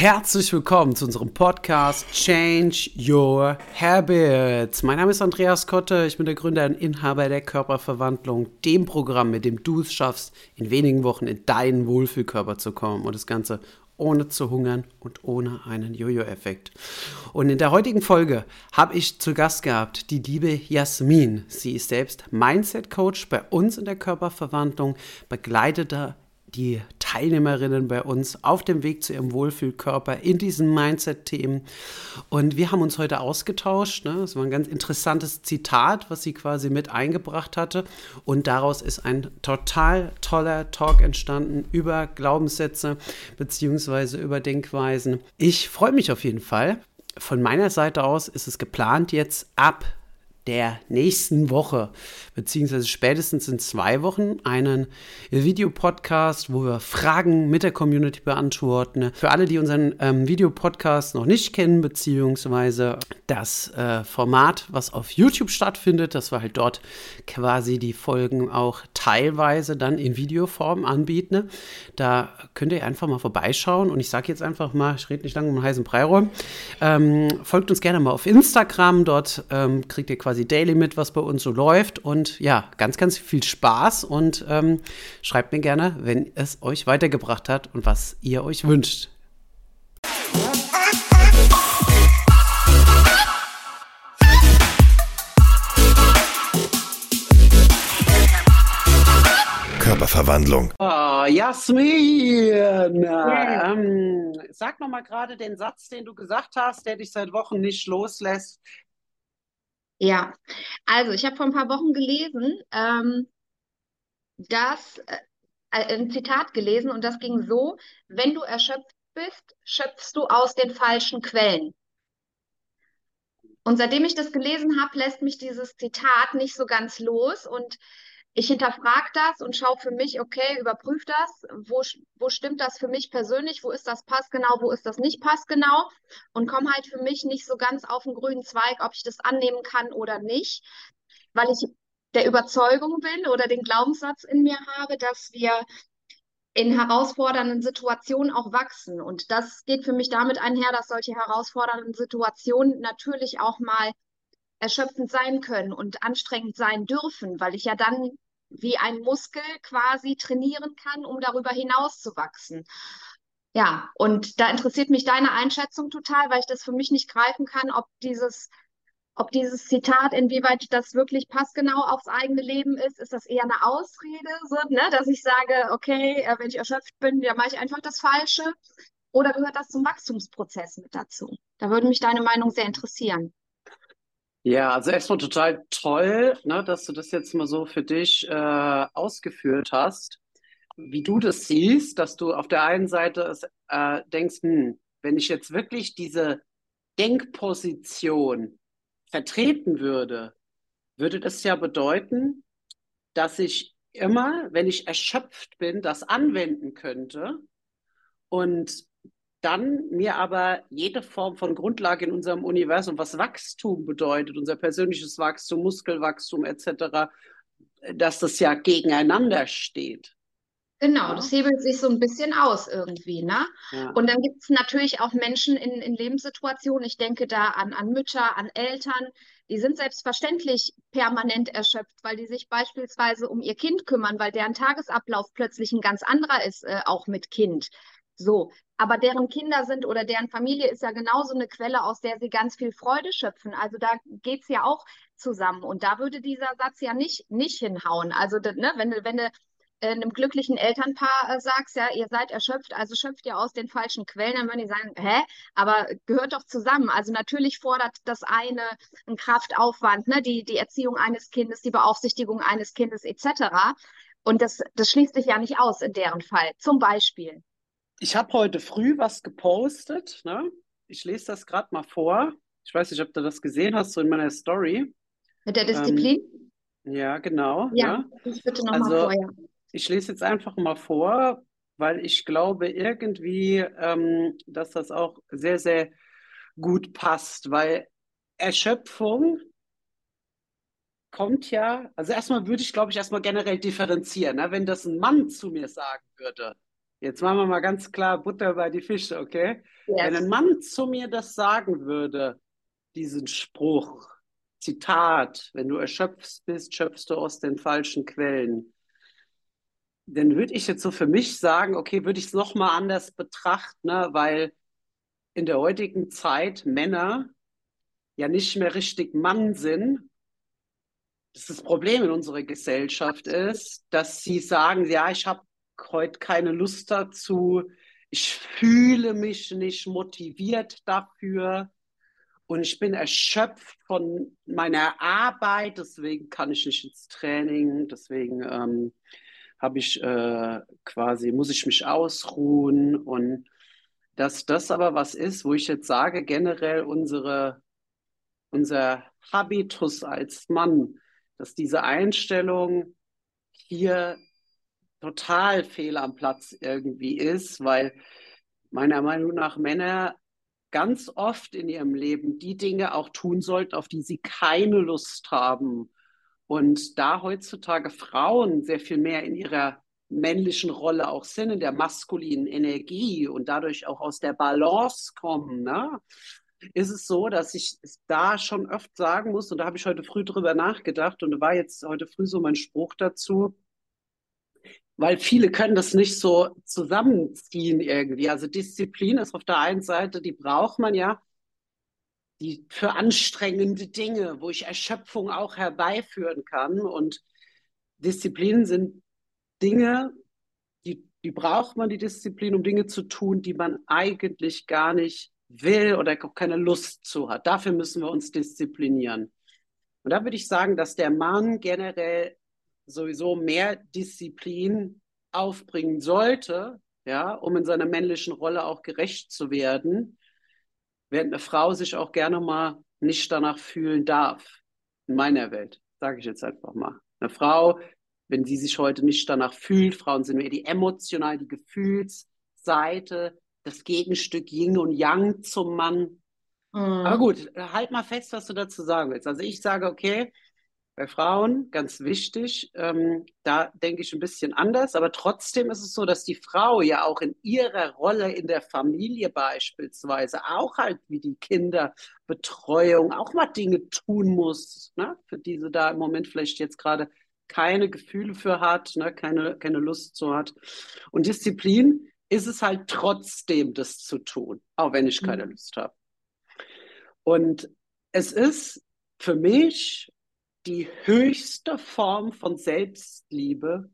Herzlich willkommen zu unserem Podcast Change Your Habits. Mein Name ist Andreas Kotte, ich bin der Gründer und Inhaber der Körperverwandlung, dem Programm, mit dem du es schaffst, in wenigen Wochen in deinen Wohlfühlkörper zu kommen und das Ganze ohne zu hungern und ohne einen Jojo-Effekt. Und in der heutigen Folge habe ich zu Gast gehabt die liebe Jasmin. Sie ist selbst Mindset-Coach bei uns in der Körperverwandlung, begleitet die Teilnehmerinnen bei uns auf dem Weg zu ihrem Wohlfühlkörper in diesen Mindset-Themen. Und wir haben uns heute ausgetauscht. Ne? Das war ein ganz interessantes Zitat, was sie quasi mit eingebracht hatte. Und daraus ist ein total toller Talk entstanden über Glaubenssätze beziehungsweise über Denkweisen. Ich freue mich auf jeden Fall. Von meiner Seite aus ist es geplant, jetzt ab der nächsten Woche, beziehungsweise spätestens in zwei Wochen, einen Videopodcast, wo wir Fragen mit der Community beantworten. Für alle, die unseren ähm, Videopodcast noch nicht kennen, beziehungsweise das äh, Format, was auf YouTube stattfindet, dass wir halt dort quasi die Folgen auch teilweise dann in Videoform anbieten. Da könnt ihr einfach mal vorbeischauen und ich sage jetzt einfach mal, ich rede nicht lange um einen heißen Brei. Ähm, folgt uns gerne mal auf Instagram, dort ähm, kriegt ihr quasi quasi daily mit, was bei uns so läuft. Und ja, ganz, ganz viel Spaß und ähm, schreibt mir gerne, wenn es euch weitergebracht hat und was ihr euch wünscht. Körperverwandlung. Oh, Jasmin, yeah. ähm, sag noch mal gerade den Satz, den du gesagt hast, der dich seit Wochen nicht loslässt. Ja, also ich habe vor ein paar Wochen gelesen, ähm, dass äh, ein Zitat gelesen und das ging so, wenn du erschöpft bist, schöpfst du aus den falschen Quellen. Und seitdem ich das gelesen habe, lässt mich dieses Zitat nicht so ganz los und ich hinterfrage das und schaue für mich, okay, überprüfe das, wo, wo stimmt das für mich persönlich, wo ist das passgenau, wo ist das nicht passgenau? Und komme halt für mich nicht so ganz auf den grünen Zweig, ob ich das annehmen kann oder nicht, weil ich der Überzeugung bin oder den Glaubenssatz in mir habe, dass wir in herausfordernden Situationen auch wachsen. Und das geht für mich damit einher, dass solche herausfordernden Situationen natürlich auch mal erschöpfend sein können und anstrengend sein dürfen, weil ich ja dann wie ein Muskel quasi trainieren kann, um darüber hinaus zu wachsen. Ja, und da interessiert mich deine Einschätzung total, weil ich das für mich nicht greifen kann, ob dieses, ob dieses Zitat, inwieweit das wirklich passgenau aufs eigene Leben ist. Ist das eher eine Ausrede, so, ne, dass ich sage, okay, äh, wenn ich erschöpft bin, dann mache ich einfach das Falsche? Oder gehört das zum Wachstumsprozess mit dazu? Da würde mich deine Meinung sehr interessieren. Ja, also erstmal total toll, ne, dass du das jetzt mal so für dich äh, ausgeführt hast, wie du das siehst, dass du auf der einen Seite es, äh, denkst, hm, wenn ich jetzt wirklich diese Denkposition vertreten würde, würde das ja bedeuten, dass ich immer, wenn ich erschöpft bin, das anwenden könnte und dann mir aber jede Form von Grundlage in unserem Universum, was Wachstum bedeutet, unser persönliches Wachstum, Muskelwachstum etc., dass das ja gegeneinander steht. Genau, das hebelt sich so ein bisschen aus irgendwie, ne? Ja. Und dann gibt es natürlich auch Menschen in, in Lebenssituationen, ich denke da an, an Mütter, an Eltern, die sind selbstverständlich permanent erschöpft, weil die sich beispielsweise um ihr Kind kümmern, weil deren Tagesablauf plötzlich ein ganz anderer ist, äh, auch mit Kind. So, aber deren Kinder sind oder deren Familie ist ja genauso eine Quelle, aus der sie ganz viel Freude schöpfen. Also da geht es ja auch zusammen. Und da würde dieser Satz ja nicht, nicht hinhauen. Also, ne, wenn, wenn du äh, einem glücklichen Elternpaar äh, sagst, ja, ihr seid erschöpft, also schöpft ihr aus den falschen Quellen, dann würden die sagen, hä, aber gehört doch zusammen. Also natürlich fordert das eine einen Kraftaufwand, ne, die, die Erziehung eines Kindes, die Beaufsichtigung eines Kindes etc. Und das, das schließt sich ja nicht aus in deren Fall. Zum Beispiel ich habe heute früh was gepostet. Ne? Ich lese das gerade mal vor. Ich weiß nicht, ob du das gesehen hast, so in meiner Story. Mit der Disziplin? Ähm, ja, genau. Ja, ja. ich bitte nochmal also, vor, ja. Ich lese jetzt einfach mal vor, weil ich glaube irgendwie, ähm, dass das auch sehr, sehr gut passt, weil Erschöpfung kommt ja, also erstmal würde ich, glaube ich, erstmal generell differenzieren. Ne? Wenn das ein Mann zu mir sagen würde, Jetzt machen wir mal ganz klar Butter bei die Fische, okay? Yes. Wenn ein Mann zu mir das sagen würde, diesen Spruch, Zitat, wenn du erschöpft bist, schöpfst du aus den falschen Quellen, dann würde ich jetzt so für mich sagen, okay, würde ich es nochmal anders betrachten, ne? weil in der heutigen Zeit Männer ja nicht mehr richtig Mann sind. Das, das Problem in unserer Gesellschaft ist, dass sie sagen, ja, ich habe heute keine Lust dazu, ich fühle mich nicht motiviert dafür. Und ich bin erschöpft von meiner Arbeit, deswegen kann ich nicht ins Training, deswegen ähm, habe ich äh, quasi, muss ich mich ausruhen. Und dass das aber was ist, wo ich jetzt sage, generell unsere, unser Habitus als Mann, dass diese Einstellung hier total fehl am Platz irgendwie ist, weil meiner Meinung nach Männer ganz oft in ihrem Leben die Dinge auch tun sollten, auf die sie keine Lust haben. Und da heutzutage Frauen sehr viel mehr in ihrer männlichen Rolle auch sind, in der maskulinen Energie und dadurch auch aus der Balance kommen, ne? ist es so, dass ich da schon oft sagen muss, und da habe ich heute früh drüber nachgedacht, und da war jetzt heute früh so mein Spruch dazu, weil viele können das nicht so zusammenziehen irgendwie. Also Disziplin ist auf der einen Seite, die braucht man ja die für anstrengende Dinge, wo ich Erschöpfung auch herbeiführen kann. Und Disziplin sind Dinge, die, die braucht man, die Disziplin, um Dinge zu tun, die man eigentlich gar nicht will oder keine Lust zu hat. Dafür müssen wir uns disziplinieren. Und da würde ich sagen, dass der Mann generell sowieso mehr Disziplin aufbringen sollte, ja, um in seiner männlichen Rolle auch gerecht zu werden, während eine Frau sich auch gerne mal nicht danach fühlen darf. In meiner Welt, sage ich jetzt einfach mal. Eine Frau, wenn sie sich heute nicht danach fühlt, Frauen sind mehr die emotional, die Gefühlsseite, das Gegenstück Yin und Yang zum Mann. Mhm. Aber gut, halt mal fest, was du dazu sagen willst. Also ich sage, okay, bei Frauen ganz wichtig, ähm, da denke ich ein bisschen anders, aber trotzdem ist es so, dass die Frau ja auch in ihrer Rolle in der Familie beispielsweise auch halt wie die Kinderbetreuung auch mal Dinge tun muss, ne, für die sie da im Moment vielleicht jetzt gerade keine Gefühle für hat, ne, keine, keine Lust zu hat. Und Disziplin ist es halt trotzdem, das zu tun, auch wenn ich keine mhm. Lust habe. Und es ist für mich die höchste Form von Selbstliebe,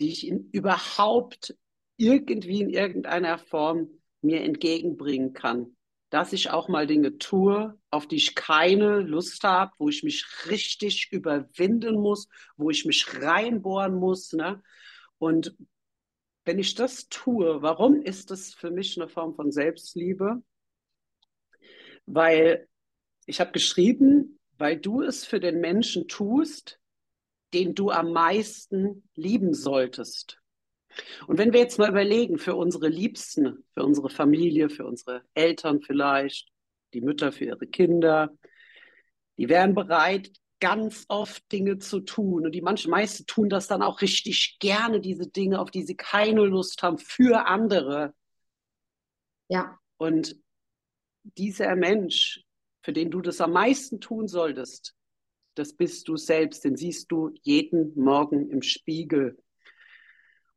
die ich in überhaupt irgendwie in irgendeiner Form mir entgegenbringen kann. Dass ich auch mal Dinge tue, auf die ich keine Lust habe, wo ich mich richtig überwinden muss, wo ich mich reinbohren muss. Ne? Und wenn ich das tue, warum ist das für mich eine Form von Selbstliebe? Weil ich habe geschrieben, weil du es für den Menschen tust, den du am meisten lieben solltest. Und wenn wir jetzt mal überlegen, für unsere Liebsten, für unsere Familie, für unsere Eltern vielleicht, die Mütter für ihre Kinder, die wären bereit, ganz oft Dinge zu tun. Und die manche meisten tun das dann auch richtig gerne, diese Dinge, auf die sie keine Lust haben, für andere. Ja. Und dieser Mensch, für den du das am meisten tun solltest, das bist du selbst, den siehst du jeden Morgen im Spiegel.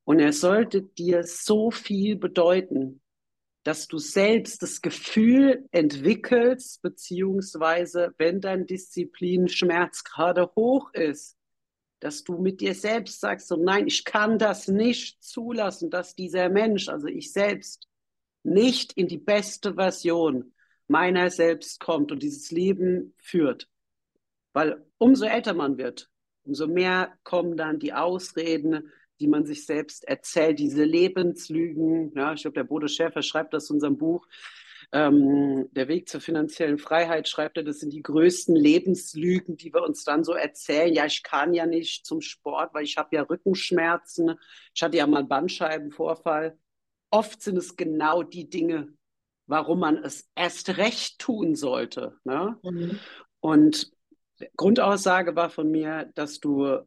Und er sollte dir so viel bedeuten, dass du selbst das Gefühl entwickelst, beziehungsweise wenn dein Disziplinschmerz gerade hoch ist, dass du mit dir selbst sagst, so nein, ich kann das nicht zulassen, dass dieser Mensch, also ich selbst, nicht in die beste Version meiner selbst kommt und dieses Leben führt. Weil umso älter man wird, umso mehr kommen dann die Ausreden, die man sich selbst erzählt, diese Lebenslügen. Ja, ich glaube, der Bodo Schäfer schreibt das in unserem Buch. Ähm, der Weg zur finanziellen Freiheit schreibt er, das sind die größten Lebenslügen, die wir uns dann so erzählen. Ja, ich kann ja nicht zum Sport, weil ich habe ja Rückenschmerzen. Ich hatte ja mal einen Bandscheibenvorfall. Oft sind es genau die Dinge, warum man es erst recht tun sollte. Ne? Mhm. Und Grundaussage war von mir, dass du,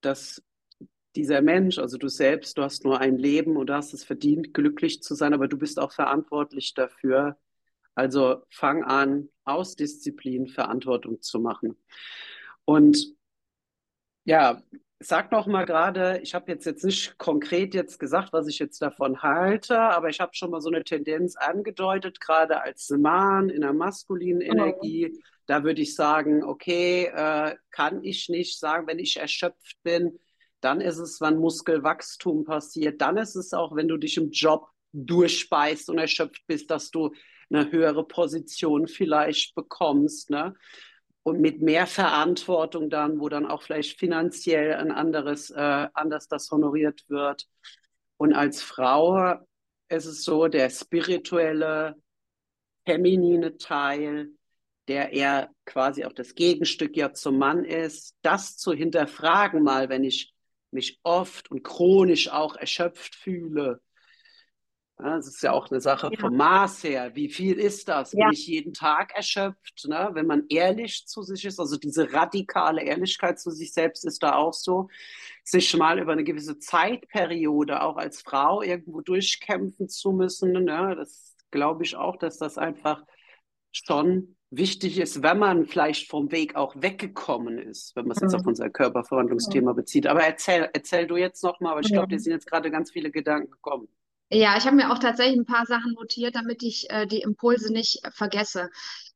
dass dieser Mensch, also du selbst, du hast nur ein Leben und du hast es verdient, glücklich zu sein, aber du bist auch verantwortlich dafür. Also fang an, aus Disziplin Verantwortung zu machen. Und ja, sag noch mal gerade, ich habe jetzt, jetzt nicht konkret jetzt gesagt, was ich jetzt davon halte, aber ich habe schon mal so eine Tendenz angedeutet, gerade als Mann in der maskulinen Energie. Da würde ich sagen, okay, äh, kann ich nicht sagen, wenn ich erschöpft bin, dann ist es, wann Muskelwachstum passiert, dann ist es auch, wenn du dich im Job durchspeist und erschöpft bist, dass du eine höhere Position vielleicht bekommst. Ne? Und mit mehr Verantwortung dann, wo dann auch vielleicht finanziell ein anderes, äh, anders das honoriert wird. Und als Frau ist es so, der spirituelle, feminine Teil, der eher quasi auch das Gegenstück ja zum Mann ist, das zu hinterfragen mal, wenn ich mich oft und chronisch auch erschöpft fühle, das ist ja auch eine Sache ja. vom Maß her. Wie viel ist das? Ja. Bin ich jeden Tag erschöpft? Ne? Wenn man ehrlich zu sich ist, also diese radikale Ehrlichkeit zu sich selbst ist da auch so, sich mal über eine gewisse Zeitperiode auch als Frau irgendwo durchkämpfen zu müssen. Ne? Das glaube ich auch, dass das einfach schon wichtig ist, wenn man vielleicht vom Weg auch weggekommen ist, wenn man es mhm. jetzt auf unser Körperverwandlungsthema mhm. bezieht. Aber erzähl, erzähl du jetzt nochmal, aber ich glaube, dir sind jetzt gerade ganz viele Gedanken gekommen. Ja, ich habe mir auch tatsächlich ein paar Sachen notiert, damit ich äh, die Impulse nicht vergesse.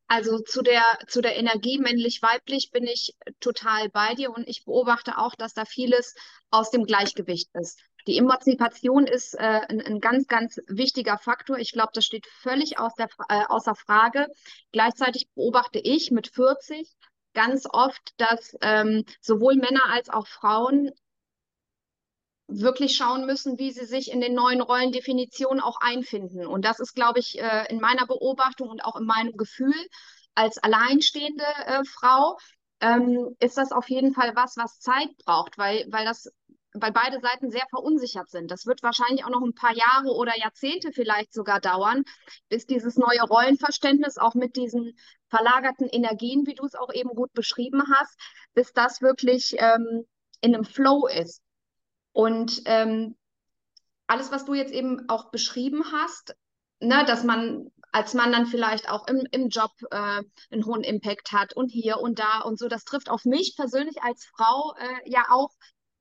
Also zu der, zu der Energie männlich-weiblich bin ich total bei dir und ich beobachte auch, dass da vieles aus dem Gleichgewicht ist. Die Emanzipation ist äh, ein, ein, ganz, ganz wichtiger Faktor. Ich glaube, das steht völlig aus der, äh, außer Frage. Gleichzeitig beobachte ich mit 40 ganz oft, dass ähm, sowohl Männer als auch Frauen wirklich schauen müssen, wie sie sich in den neuen Rollendefinitionen auch einfinden. Und das ist, glaube ich, äh, in meiner Beobachtung und auch in meinem Gefühl als alleinstehende äh, Frau, ähm, ist das auf jeden Fall was, was Zeit braucht, weil, weil das weil beide Seiten sehr verunsichert sind. Das wird wahrscheinlich auch noch ein paar Jahre oder Jahrzehnte vielleicht sogar dauern, bis dieses neue Rollenverständnis auch mit diesen verlagerten Energien, wie du es auch eben gut beschrieben hast, bis das wirklich ähm, in einem Flow ist. Und ähm, alles, was du jetzt eben auch beschrieben hast, ne, dass man als Mann dann vielleicht auch im, im Job äh, einen hohen Impact hat und hier und da und so, das trifft auf mich persönlich als Frau äh, ja auch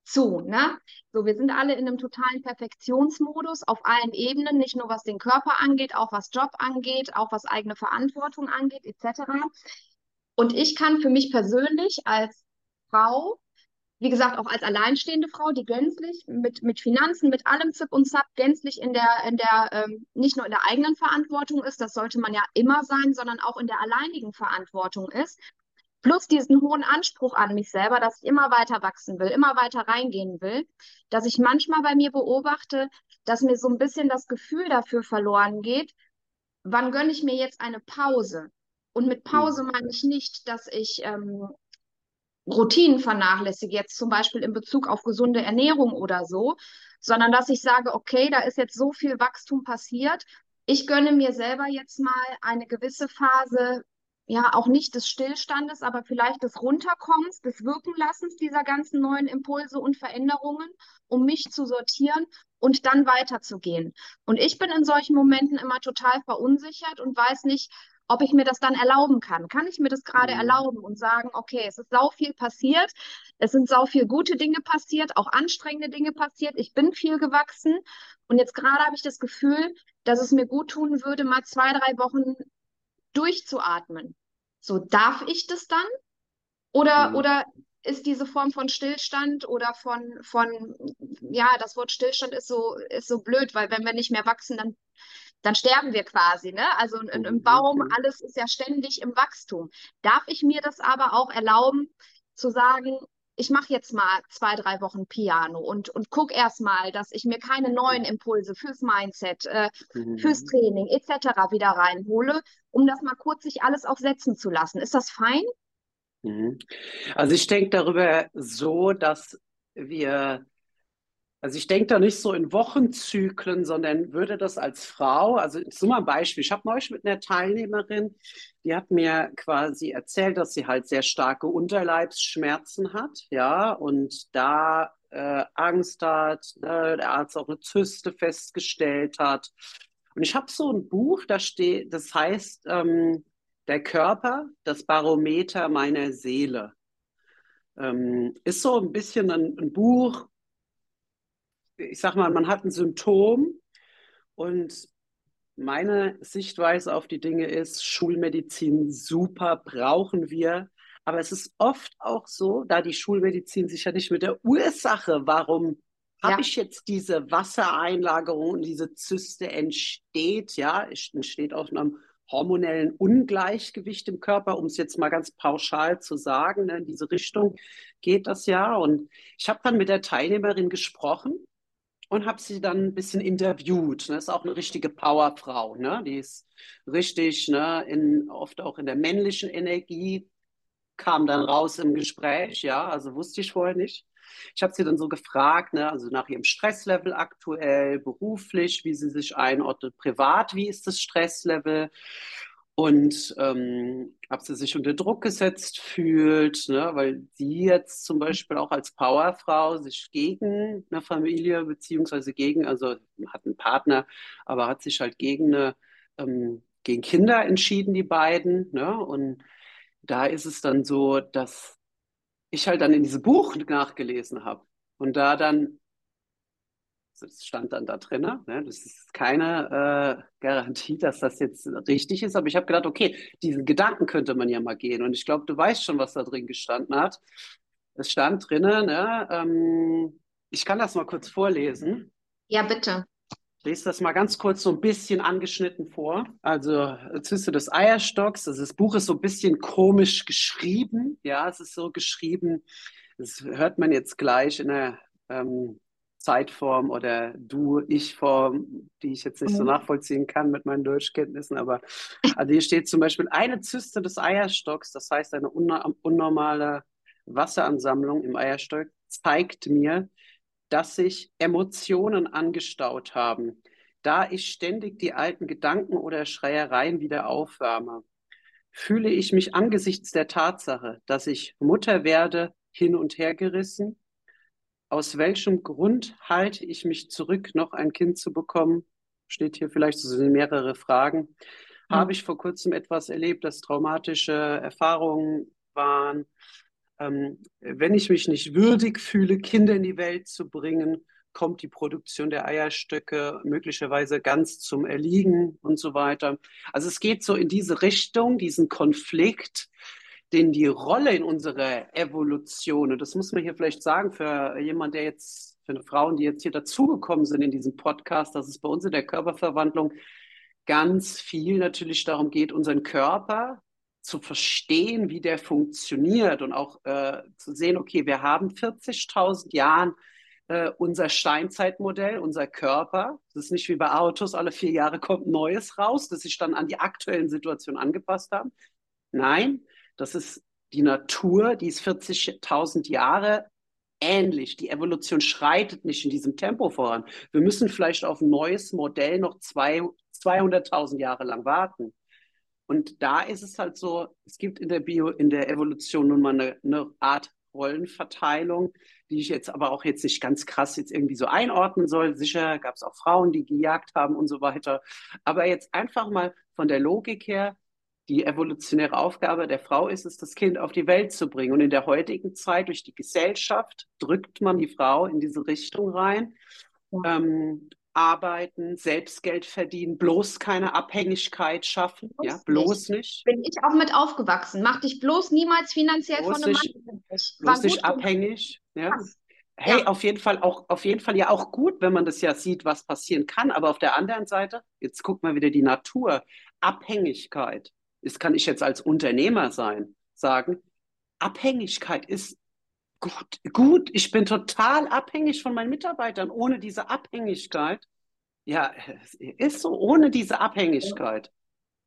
zu. Ne? So, wir sind alle in einem totalen Perfektionsmodus auf allen Ebenen, nicht nur was den Körper angeht, auch was Job angeht, auch was eigene Verantwortung angeht, etc. Und ich kann für mich persönlich als Frau wie gesagt, auch als alleinstehende Frau, die gänzlich mit, mit Finanzen, mit allem Zip und Zap gänzlich in der, in der ähm, nicht nur in der eigenen Verantwortung ist, das sollte man ja immer sein, sondern auch in der alleinigen Verantwortung ist. Plus diesen hohen Anspruch an mich selber, dass ich immer weiter wachsen will, immer weiter reingehen will, dass ich manchmal bei mir beobachte, dass mir so ein bisschen das Gefühl dafür verloren geht, wann gönne ich mir jetzt eine Pause? Und mit Pause mhm. meine ich nicht, dass ich ähm, Routinen vernachlässige, jetzt zum Beispiel in Bezug auf gesunde Ernährung oder so, sondern dass ich sage, okay, da ist jetzt so viel Wachstum passiert. Ich gönne mir selber jetzt mal eine gewisse Phase, ja, auch nicht des Stillstandes, aber vielleicht des Runterkommens, des Wirkenlassens dieser ganzen neuen Impulse und Veränderungen, um mich zu sortieren und dann weiterzugehen. Und ich bin in solchen Momenten immer total verunsichert und weiß nicht, ob ich mir das dann erlauben kann. Kann ich mir das gerade mhm. erlauben und sagen, okay, es ist sau viel passiert, es sind sau viel gute Dinge passiert, auch anstrengende Dinge passiert, ich bin viel gewachsen und jetzt gerade habe ich das Gefühl, dass es mir gut tun würde, mal zwei, drei Wochen durchzuatmen. So, darf ich das dann? Oder, mhm. oder ist diese Form von Stillstand oder von, von, ja, das Wort Stillstand ist so, ist so blöd, weil wenn wir nicht mehr wachsen, dann dann sterben wir quasi. Ne? Also ein, ein Baum, alles ist ja ständig im Wachstum. Darf ich mir das aber auch erlauben, zu sagen, ich mache jetzt mal zwei, drei Wochen Piano und, und gucke erstmal, dass ich mir keine neuen Impulse fürs Mindset, äh, mhm. fürs Training etc. wieder reinhole, um das mal kurz sich alles auch setzen zu lassen. Ist das fein? Mhm. Also ich denke darüber so, dass wir also ich denke da nicht so in Wochenzyklen, sondern würde das als Frau, also ein Beispiel. Ich habe neulich mit einer Teilnehmerin, die hat mir quasi erzählt, dass sie halt sehr starke Unterleibsschmerzen hat, ja, und da äh, Angst hat, ne, der Arzt auch eine Zyste festgestellt hat. Und ich habe so ein Buch, da steht, das heißt ähm, Der Körper, das Barometer meiner Seele. Ähm, ist so ein bisschen ein, ein Buch, ich sag mal, man hat ein Symptom und meine Sichtweise auf die Dinge ist, Schulmedizin super, brauchen wir. Aber es ist oft auch so, da die Schulmedizin sich ja nicht mit der Ursache, warum ja. habe ich jetzt diese Wassereinlagerung und diese Zyste entsteht, ja, entsteht aus einem hormonellen Ungleichgewicht im Körper, um es jetzt mal ganz pauschal zu sagen. Ne, in diese Richtung geht das ja. Und ich habe dann mit der Teilnehmerin gesprochen und habe sie dann ein bisschen interviewt. Ne? Ist auch eine richtige Powerfrau. Ne? Die ist richtig, ne, in, oft auch in der männlichen Energie, kam dann raus im Gespräch, ja, also wusste ich vorher nicht. Ich habe sie dann so gefragt, ne, also nach ihrem Stresslevel aktuell, beruflich, wie sie sich einordnet, privat, wie ist das Stresslevel? Und ähm, ob sie sich unter Druck gesetzt fühlt, ne, weil sie jetzt zum Beispiel auch als Powerfrau sich gegen eine Familie beziehungsweise gegen, also hat einen Partner, aber hat sich halt gegen eine ähm, gegen Kinder entschieden, die beiden. Ne? Und da ist es dann so, dass ich halt dann in diesem Buch nachgelesen habe und da dann das stand dann da drin. Ne? Das ist keine äh, Garantie, dass das jetzt richtig ist. Aber ich habe gedacht, okay, diesen Gedanken könnte man ja mal gehen. Und ich glaube, du weißt schon, was da drin gestanden hat. Es stand drin, ne? Ähm, ich kann das mal kurz vorlesen. Ja, bitte. Ich lese das mal ganz kurz so ein bisschen angeschnitten vor. Also Zyste des Eierstocks. Also das Buch ist so ein bisschen komisch geschrieben. Ja, es ist so geschrieben. Das hört man jetzt gleich in der ähm, Zeitform oder Du-Ich-Form, die ich jetzt nicht so mhm. nachvollziehen kann mit meinen Deutschkenntnissen. Aber also hier steht zum Beispiel eine Zyste des Eierstocks, das heißt eine unnormale Wasseransammlung im Eierstock, zeigt mir, dass sich Emotionen angestaut haben, da ich ständig die alten Gedanken oder Schreiereien wieder aufwärme. Fühle ich mich angesichts der Tatsache, dass ich Mutter werde, hin und her gerissen, aus welchem Grund halte ich mich zurück, noch ein Kind zu bekommen? Steht hier vielleicht, so sind mehrere Fragen. Mhm. Habe ich vor kurzem etwas erlebt, das traumatische Erfahrungen waren? Ähm, wenn ich mich nicht würdig fühle, Kinder in die Welt zu bringen, kommt die Produktion der Eierstöcke möglicherweise ganz zum Erliegen und so weiter. Also es geht so in diese Richtung, diesen Konflikt, den die Rolle in unserer Evolution, und das muss man hier vielleicht sagen für jemand, der jetzt, für Frauen, die jetzt hier dazugekommen sind in diesem Podcast, dass es bei uns in der Körperverwandlung ganz viel natürlich darum geht, unseren Körper zu verstehen, wie der funktioniert und auch äh, zu sehen, okay, wir haben 40.000 Jahren äh, unser Steinzeitmodell, unser Körper. Das ist nicht wie bei Autos, alle vier Jahre kommt Neues raus, das sich dann an die aktuellen Situationen angepasst haben. Nein, das ist die Natur, die ist 40.000 Jahre ähnlich. Die Evolution schreitet nicht in diesem Tempo voran. Wir müssen vielleicht auf ein neues Modell noch 200.000 Jahre lang warten. Und da ist es halt so, es gibt in der Bio, in der Evolution nun mal eine, eine Art Rollenverteilung, die ich jetzt aber auch jetzt nicht ganz krass jetzt irgendwie so einordnen soll. Sicher gab es auch Frauen, die gejagt haben und so weiter. Aber jetzt einfach mal von der Logik her, die evolutionäre Aufgabe der Frau ist es, das Kind auf die Welt zu bringen. Und in der heutigen Zeit, durch die Gesellschaft, drückt man die Frau in diese Richtung rein. Ja. Ähm, arbeiten, Selbstgeld verdienen, bloß keine Abhängigkeit schaffen. Bloß ja, bloß nicht. nicht. Bin ich auch mit aufgewachsen. Mach dich bloß niemals finanziell bloß von einem nicht, Mann. Bloß nicht abhängig. Ja. Hey, ja. auf jeden Fall auch, auf jeden Fall ja auch gut, wenn man das ja sieht, was passieren kann. Aber auf der anderen Seite, jetzt guck mal wieder die Natur, Abhängigkeit das kann ich jetzt als Unternehmer sein, sagen, Abhängigkeit ist gut, gut, ich bin total abhängig von meinen Mitarbeitern. Ohne diese Abhängigkeit, ja, es ist so, ohne diese Abhängigkeit,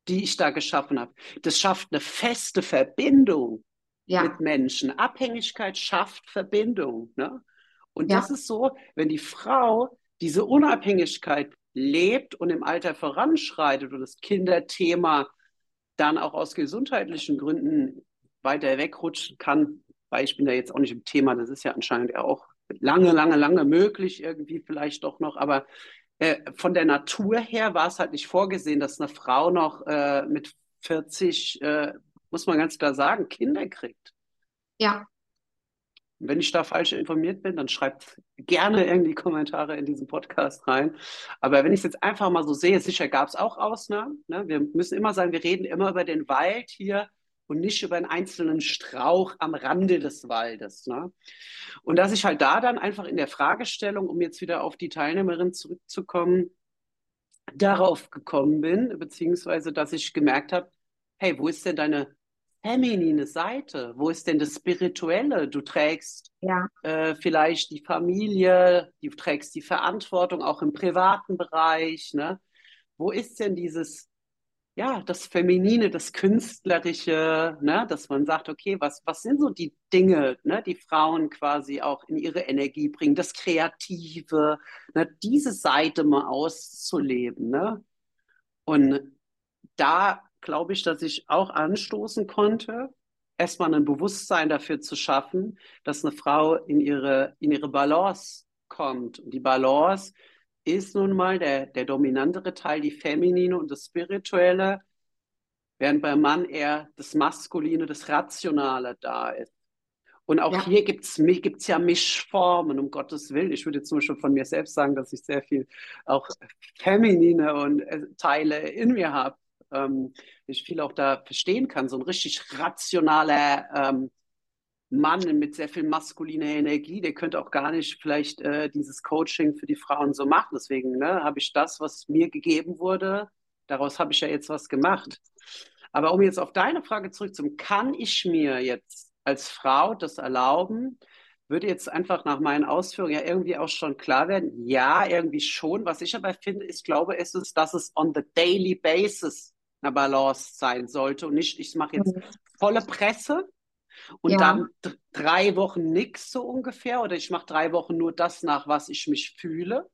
die ich da geschaffen habe, das schafft eine feste Verbindung ja. mit Menschen. Abhängigkeit schafft Verbindung. Ne? Und ja. das ist so, wenn die Frau diese Unabhängigkeit lebt und im Alter voranschreitet und das Kinderthema dann auch aus gesundheitlichen Gründen weiter wegrutschen kann, weil ich bin da jetzt auch nicht im Thema, das ist ja anscheinend auch lange, lange, lange möglich, irgendwie vielleicht doch noch, aber äh, von der Natur her war es halt nicht vorgesehen, dass eine Frau noch äh, mit 40, äh, muss man ganz klar sagen, Kinder kriegt. Ja. Wenn ich da falsch informiert bin, dann schreibt gerne irgendwie Kommentare in diesen Podcast rein. Aber wenn ich es jetzt einfach mal so sehe, sicher gab es auch Ausnahmen. Ne? Wir müssen immer sagen, wir reden immer über den Wald hier und nicht über einen einzelnen Strauch am Rande des Waldes. Ne? Und dass ich halt da dann einfach in der Fragestellung, um jetzt wieder auf die Teilnehmerin zurückzukommen, darauf gekommen bin, beziehungsweise dass ich gemerkt habe, hey, wo ist denn deine feminine Seite? Wo ist denn das Spirituelle? Du trägst ja. äh, vielleicht die Familie, du trägst die Verantwortung auch im privaten Bereich. Ne? Wo ist denn dieses ja, das Feminine, das Künstlerische, ne, dass man sagt, okay, was, was sind so die Dinge, ne, die Frauen quasi auch in ihre Energie bringen, das Kreative, ne, diese Seite mal auszuleben, ne? Und da glaube ich, dass ich auch anstoßen konnte, erstmal ein Bewusstsein dafür zu schaffen, dass eine Frau in ihre, in ihre Balance kommt. Und die Balance ist nun mal der, der dominantere Teil, die feminine und das spirituelle, während beim Mann eher das maskuline, das rationale da ist. Und auch ja. hier gibt es gibt's ja Mischformen, um Gottes Willen. Ich würde nur schon von mir selbst sagen, dass ich sehr viel auch feminine und äh, Teile in mir habe. Ähm, ich viel auch da verstehen kann. So ein richtig rationaler ähm, Mann mit sehr viel maskuliner Energie, der könnte auch gar nicht vielleicht äh, dieses Coaching für die Frauen so machen. Deswegen ne, habe ich das, was mir gegeben wurde, daraus habe ich ja jetzt was gemacht. Aber um jetzt auf deine Frage zurückzukommen, kann ich mir jetzt als Frau das erlauben? Würde jetzt einfach nach meinen Ausführungen ja irgendwie auch schon klar werden. Ja, irgendwie schon. Was ich aber finde, ist, glaube, es ist, dass es on the daily basis eine Balance sein sollte und nicht, ich mache jetzt mhm. volle Presse und ja. dann drei Wochen nichts so ungefähr oder ich mache drei Wochen nur das nach, was ich mich fühle,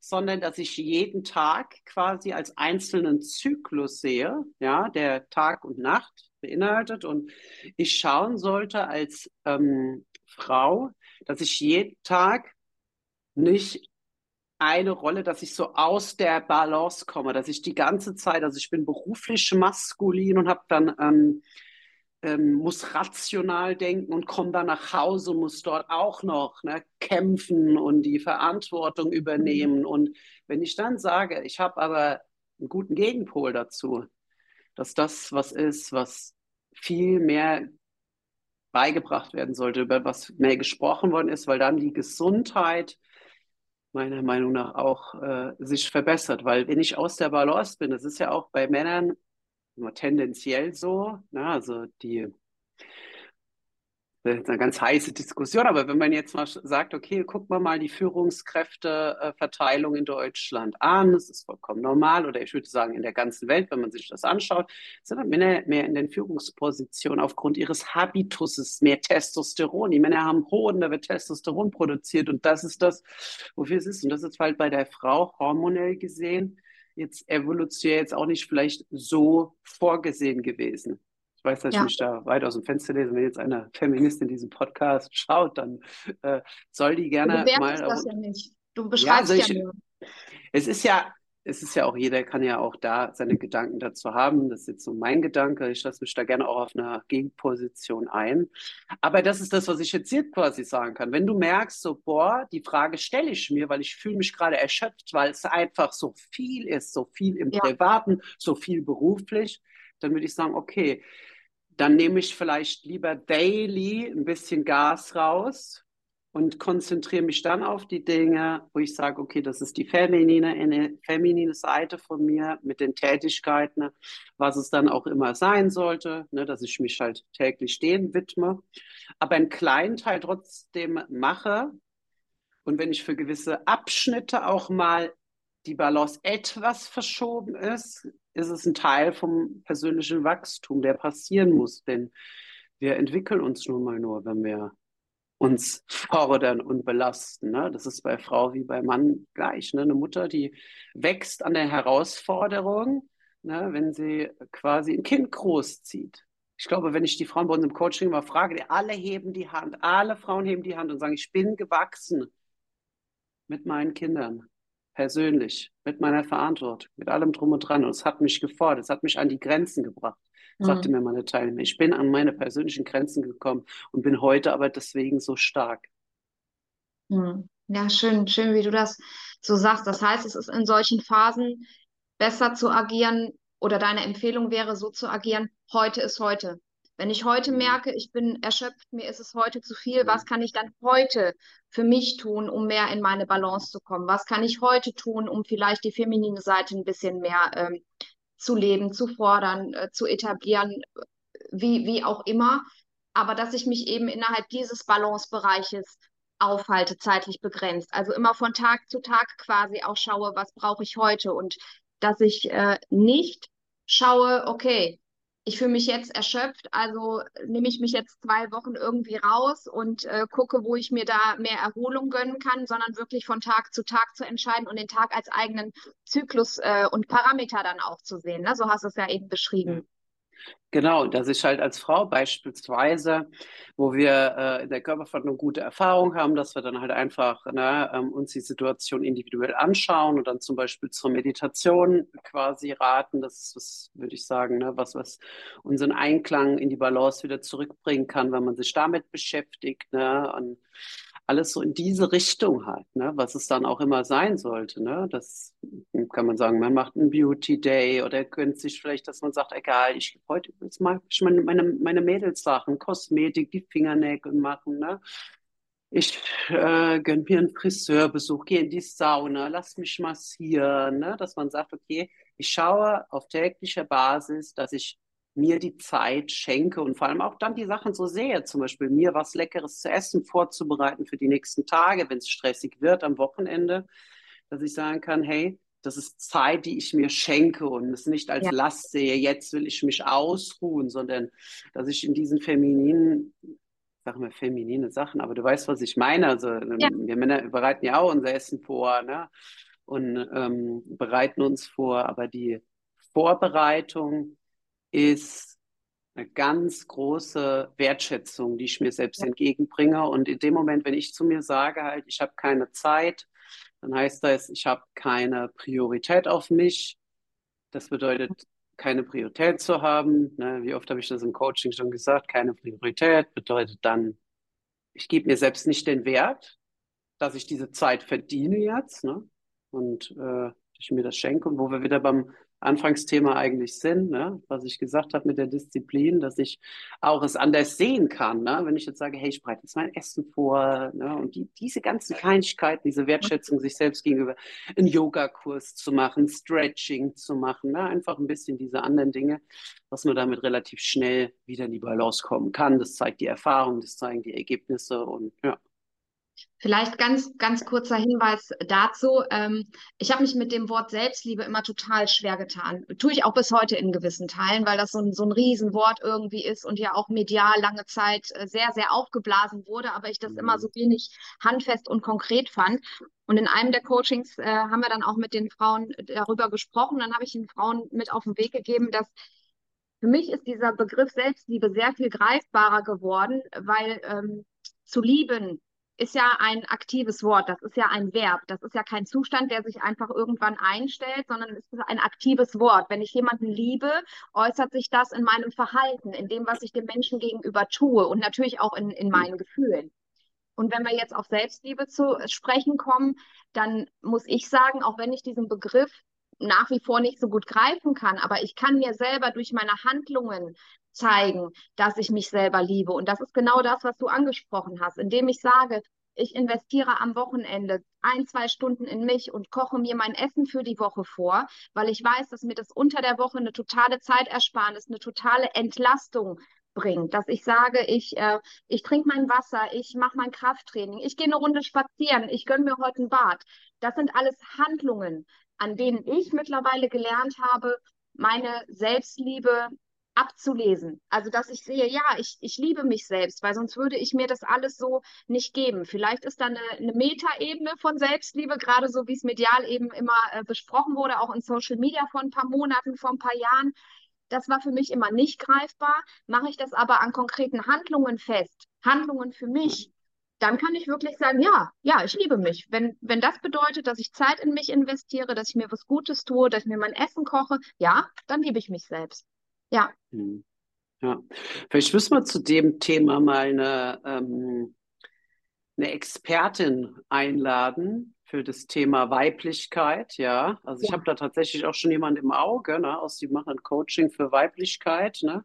sondern dass ich jeden Tag quasi als einzelnen Zyklus sehe, ja, der Tag und Nacht beinhaltet und ich schauen sollte als ähm, Frau, dass ich jeden Tag nicht eine Rolle, dass ich so aus der Balance komme, dass ich die ganze Zeit, also ich bin beruflich maskulin und habe dann ähm, ähm, muss rational denken und komme dann nach Hause, muss dort auch noch ne, kämpfen und die Verantwortung übernehmen. Und wenn ich dann sage, ich habe aber einen guten Gegenpol dazu, dass das was ist, was viel mehr beigebracht werden sollte, über was mehr gesprochen worden ist, weil dann die Gesundheit meiner Meinung nach auch äh, sich verbessert. Weil wenn ich aus der Balance bin, das ist ja auch bei Männern nur tendenziell so. Ne? Also die eine ganz heiße Diskussion, aber wenn man jetzt mal sagt, okay, gucken wir mal die Führungskräfteverteilung in Deutschland an, das ist vollkommen normal, oder ich würde sagen in der ganzen Welt, wenn man sich das anschaut, sind Männer mehr in den Führungspositionen aufgrund ihres Habituses mehr Testosteron. Die Männer haben Hoden, da wird Testosteron produziert und das ist das, wofür es ist. Und das ist halt bei der Frau hormonell gesehen jetzt evolutionär jetzt auch nicht vielleicht so vorgesehen gewesen. Ich weiß, dass ja. ich mich da weit aus dem Fenster lese. Wenn jetzt eine Feministin diesen Podcast schaut, dann äh, soll die gerne du mal. Das ja nicht. Du beschreibst ja, also ich, ja nur. Es ist ja, es ist ja auch, jeder kann ja auch da seine Gedanken dazu haben. Das ist jetzt so mein Gedanke. Ich lasse mich da gerne auch auf einer Gegenposition ein. Aber das ist das, was ich jetzt hier quasi sagen kann. Wenn du merkst, so, boah, die Frage stelle ich mir, weil ich fühle mich gerade erschöpft, weil es einfach so viel ist, so viel im ja. Privaten, so viel beruflich, dann würde ich sagen, okay, dann nehme ich vielleicht lieber daily ein bisschen Gas raus, und konzentriere mich dann auf die Dinge, wo ich sage, okay, das ist die feminine, eine feminine Seite von mir mit den Tätigkeiten, was es dann auch immer sein sollte, ne, dass ich mich halt täglich dem widme, aber einen kleinen Teil trotzdem mache. Und wenn ich für gewisse Abschnitte auch mal die Balance etwas verschoben ist, ist es ein Teil vom persönlichen Wachstum, der passieren muss, denn wir entwickeln uns nun mal nur, wenn wir uns fordern und belasten. Ne? Das ist bei Frau wie bei Mann gleich. Ne? Eine Mutter, die wächst an der Herausforderung, ne? wenn sie quasi ein Kind großzieht. Ich glaube, wenn ich die Frauen bei uns im Coaching mal frage, alle heben die Hand, alle Frauen heben die Hand und sagen, ich bin gewachsen mit meinen Kindern, persönlich, mit meiner Verantwortung, mit allem drum und dran. Und es hat mich gefordert, es hat mich an die Grenzen gebracht, mhm. sagte mir meine Teilnehmer. Ich bin an meine persönlichen Grenzen gekommen und bin heute aber deswegen so stark. Mhm. Ja, schön, schön, wie du das so sagst. Das heißt, es ist in solchen Phasen besser zu agieren oder deine Empfehlung wäre, so zu agieren, heute ist heute. Wenn ich heute mhm. merke, ich bin erschöpft, mir ist es heute zu viel, was kann ich dann heute für mich tun, um mehr in meine Balance zu kommen? Was kann ich heute tun, um vielleicht die feminine Seite ein bisschen mehr ähm, zu leben, zu fordern, äh, zu etablieren, wie, wie auch immer. Aber dass ich mich eben innerhalb dieses Balancebereiches aufhalte, zeitlich begrenzt. Also immer von Tag zu Tag quasi auch schaue, was brauche ich heute und dass ich äh, nicht schaue, okay, ich fühle mich jetzt erschöpft, also nehme ich mich jetzt zwei Wochen irgendwie raus und äh, gucke, wo ich mir da mehr Erholung gönnen kann, sondern wirklich von Tag zu Tag zu entscheiden und den Tag als eigenen Zyklus äh, und Parameter dann auch zu sehen. Ne? So hast du es ja eben beschrieben. Genau, dass ich halt als Frau beispielsweise, wo wir äh, in der Körperverhandlung gute Erfahrung haben, dass wir dann halt einfach ne, ähm, uns die Situation individuell anschauen und dann zum Beispiel zur Meditation quasi raten. Das ist, was würde ich sagen, ne, was, was unseren Einklang in die Balance wieder zurückbringen kann, wenn man sich damit beschäftigt. Ne, und alles so in diese Richtung halt, ne? was es dann auch immer sein sollte. Ne? Das kann man sagen, man macht einen Beauty Day oder gönnt sich vielleicht, dass man sagt, egal, ich heute jetzt mal ich meine, meine, meine Mädelssachen, Kosmetik, die Fingernägel machen. Ne? Ich äh, gönne mir einen Friseurbesuch, gehe in die Sauna, lass mich massieren, ne? dass man sagt, okay, ich schaue auf täglicher Basis, dass ich mir die Zeit schenke und vor allem auch dann die Sachen so sehe, zum Beispiel mir was Leckeres zu essen vorzubereiten für die nächsten Tage, wenn es stressig wird am Wochenende, dass ich sagen kann, hey, das ist Zeit, die ich mir schenke und es nicht als ja. Last sehe, jetzt will ich mich ausruhen, sondern dass ich in diesen femininen, sagen wir feminine Sachen, aber du weißt, was ich meine. Also ähm, ja. wir Männer bereiten ja auch unser Essen vor, ne? Und ähm, bereiten uns vor, aber die Vorbereitung ist eine ganz große Wertschätzung, die ich mir selbst entgegenbringe. Und in dem Moment, wenn ich zu mir sage, halt, ich habe keine Zeit, dann heißt das, ich habe keine Priorität auf mich. Das bedeutet, keine Priorität zu haben. Ne? Wie oft habe ich das im Coaching schon gesagt? Keine Priorität bedeutet dann, ich gebe mir selbst nicht den Wert, dass ich diese Zeit verdiene jetzt ne? und äh, ich mir das schenke. Und wo wir wieder beim Anfangsthema eigentlich sind, ne? was ich gesagt habe mit der Disziplin, dass ich auch es anders sehen kann. Ne? Wenn ich jetzt sage, hey, ich bereite jetzt mein Essen vor ne? und die, diese ganzen Kleinigkeiten, diese Wertschätzung sich selbst gegenüber, einen Yogakurs zu machen, Stretching zu machen, ne? einfach ein bisschen diese anderen Dinge, dass man damit relativ schnell wieder in die Balance kommen kann. Das zeigt die Erfahrung, das zeigen die Ergebnisse und ja. Vielleicht ganz, ganz kurzer Hinweis dazu. Ähm, ich habe mich mit dem Wort Selbstliebe immer total schwer getan. Tue ich auch bis heute in gewissen Teilen, weil das so ein, so ein Riesenwort irgendwie ist und ja auch medial lange Zeit äh, sehr, sehr aufgeblasen wurde, aber ich das mhm. immer so wenig handfest und konkret fand. Und in einem der Coachings äh, haben wir dann auch mit den Frauen darüber gesprochen. Dann habe ich den Frauen mit auf den Weg gegeben, dass für mich ist dieser Begriff Selbstliebe sehr viel greifbarer geworden, weil ähm, zu lieben ist ja ein aktives Wort, das ist ja ein Verb, das ist ja kein Zustand, der sich einfach irgendwann einstellt, sondern es ist ein aktives Wort. Wenn ich jemanden liebe, äußert sich das in meinem Verhalten, in dem, was ich dem Menschen gegenüber tue und natürlich auch in, in meinen Gefühlen. Und wenn wir jetzt auf Selbstliebe zu sprechen kommen, dann muss ich sagen, auch wenn ich diesen Begriff nach wie vor nicht so gut greifen kann, aber ich kann mir selber durch meine Handlungen zeigen, dass ich mich selber liebe. Und das ist genau das, was du angesprochen hast, indem ich sage, ich investiere am Wochenende ein, zwei Stunden in mich und koche mir mein Essen für die Woche vor, weil ich weiß, dass mir das unter der Woche eine totale Zeitersparnis, eine totale Entlastung bringt. Dass ich sage, ich, äh, ich trinke mein Wasser, ich mache mein Krafttraining, ich gehe eine Runde spazieren, ich gönne mir heute ein Bad. Das sind alles Handlungen, an denen ich mittlerweile gelernt habe, meine Selbstliebe abzulesen. Also, dass ich sehe, ja, ich, ich liebe mich selbst, weil sonst würde ich mir das alles so nicht geben. Vielleicht ist da eine, eine Metaebene von Selbstliebe, gerade so wie es medial eben immer äh, besprochen wurde, auch in Social Media vor ein paar Monaten, vor ein paar Jahren. das war für mich immer nicht greifbar. Mache ich das aber an konkreten Handlungen fest, Handlungen für mich, dann kann ich wirklich sagen, ja, ja, ich liebe mich. Wenn, wenn das bedeutet, dass ich Zeit in mich investiere, dass ich mir was Gutes tue, dass ich mir mein Essen koche, ja, dann liebe ich mich selbst. Ja. Hm. Ja, vielleicht müssen wir zu dem Thema mal eine, ähm, eine Expertin einladen für das Thema Weiblichkeit. Ja, also ich habe da tatsächlich auch schon jemanden im Auge, ne, aus die machen Coaching für Weiblichkeit. Ne?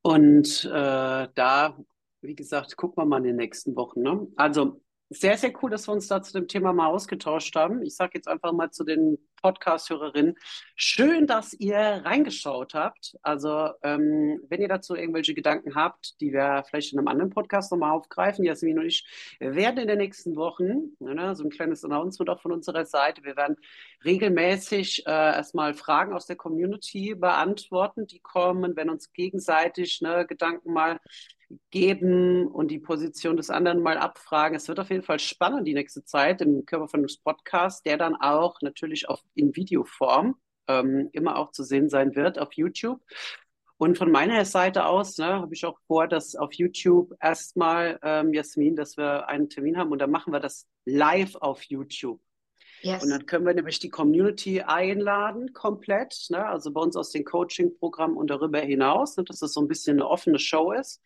Und äh, da wie gesagt, gucken wir mal in den nächsten Wochen. Ne? Also sehr, sehr cool, dass wir uns da zu dem Thema mal ausgetauscht haben. Ich sage jetzt einfach mal zu den Podcast-Hörerinnen, schön, dass ihr reingeschaut habt. Also ähm, wenn ihr dazu irgendwelche Gedanken habt, die wir vielleicht in einem anderen Podcast nochmal aufgreifen, Jasmin und ich werden in den nächsten Wochen, ne, so ein kleines Announcement auch von unserer Seite, wir werden regelmäßig äh, erstmal Fragen aus der Community beantworten, die kommen, wenn uns gegenseitig ne, Gedanken mal geben und die Position des anderen mal abfragen. Es wird auf jeden Fall spannend die nächste Zeit im Körperfindungs-Podcast, der dann auch natürlich auf, in Videoform ähm, immer auch zu sehen sein wird auf YouTube. Und von meiner Seite aus ne, habe ich auch vor, dass auf YouTube erstmal, ähm, Jasmin, dass wir einen Termin haben und dann machen wir das live auf YouTube. Yes. Und dann können wir nämlich die Community einladen, komplett, ne? also bei uns aus den Coaching-Programmen und darüber hinaus, ne? dass das so ein bisschen eine offene Show ist.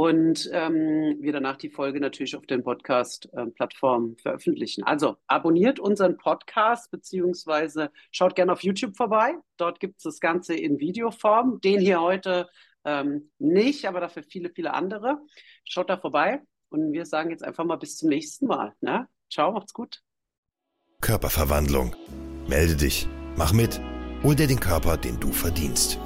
Und ähm, wir danach die Folge natürlich auf den Podcast-Plattformen äh, veröffentlichen. Also abonniert unseren Podcast, beziehungsweise schaut gerne auf YouTube vorbei. Dort gibt es das Ganze in Videoform. Den hier heute ähm, nicht, aber dafür viele, viele andere. Schaut da vorbei. Und wir sagen jetzt einfach mal bis zum nächsten Mal. Ne? Ciao, macht's gut. Körperverwandlung. Melde dich, mach mit, hol dir den Körper, den du verdienst.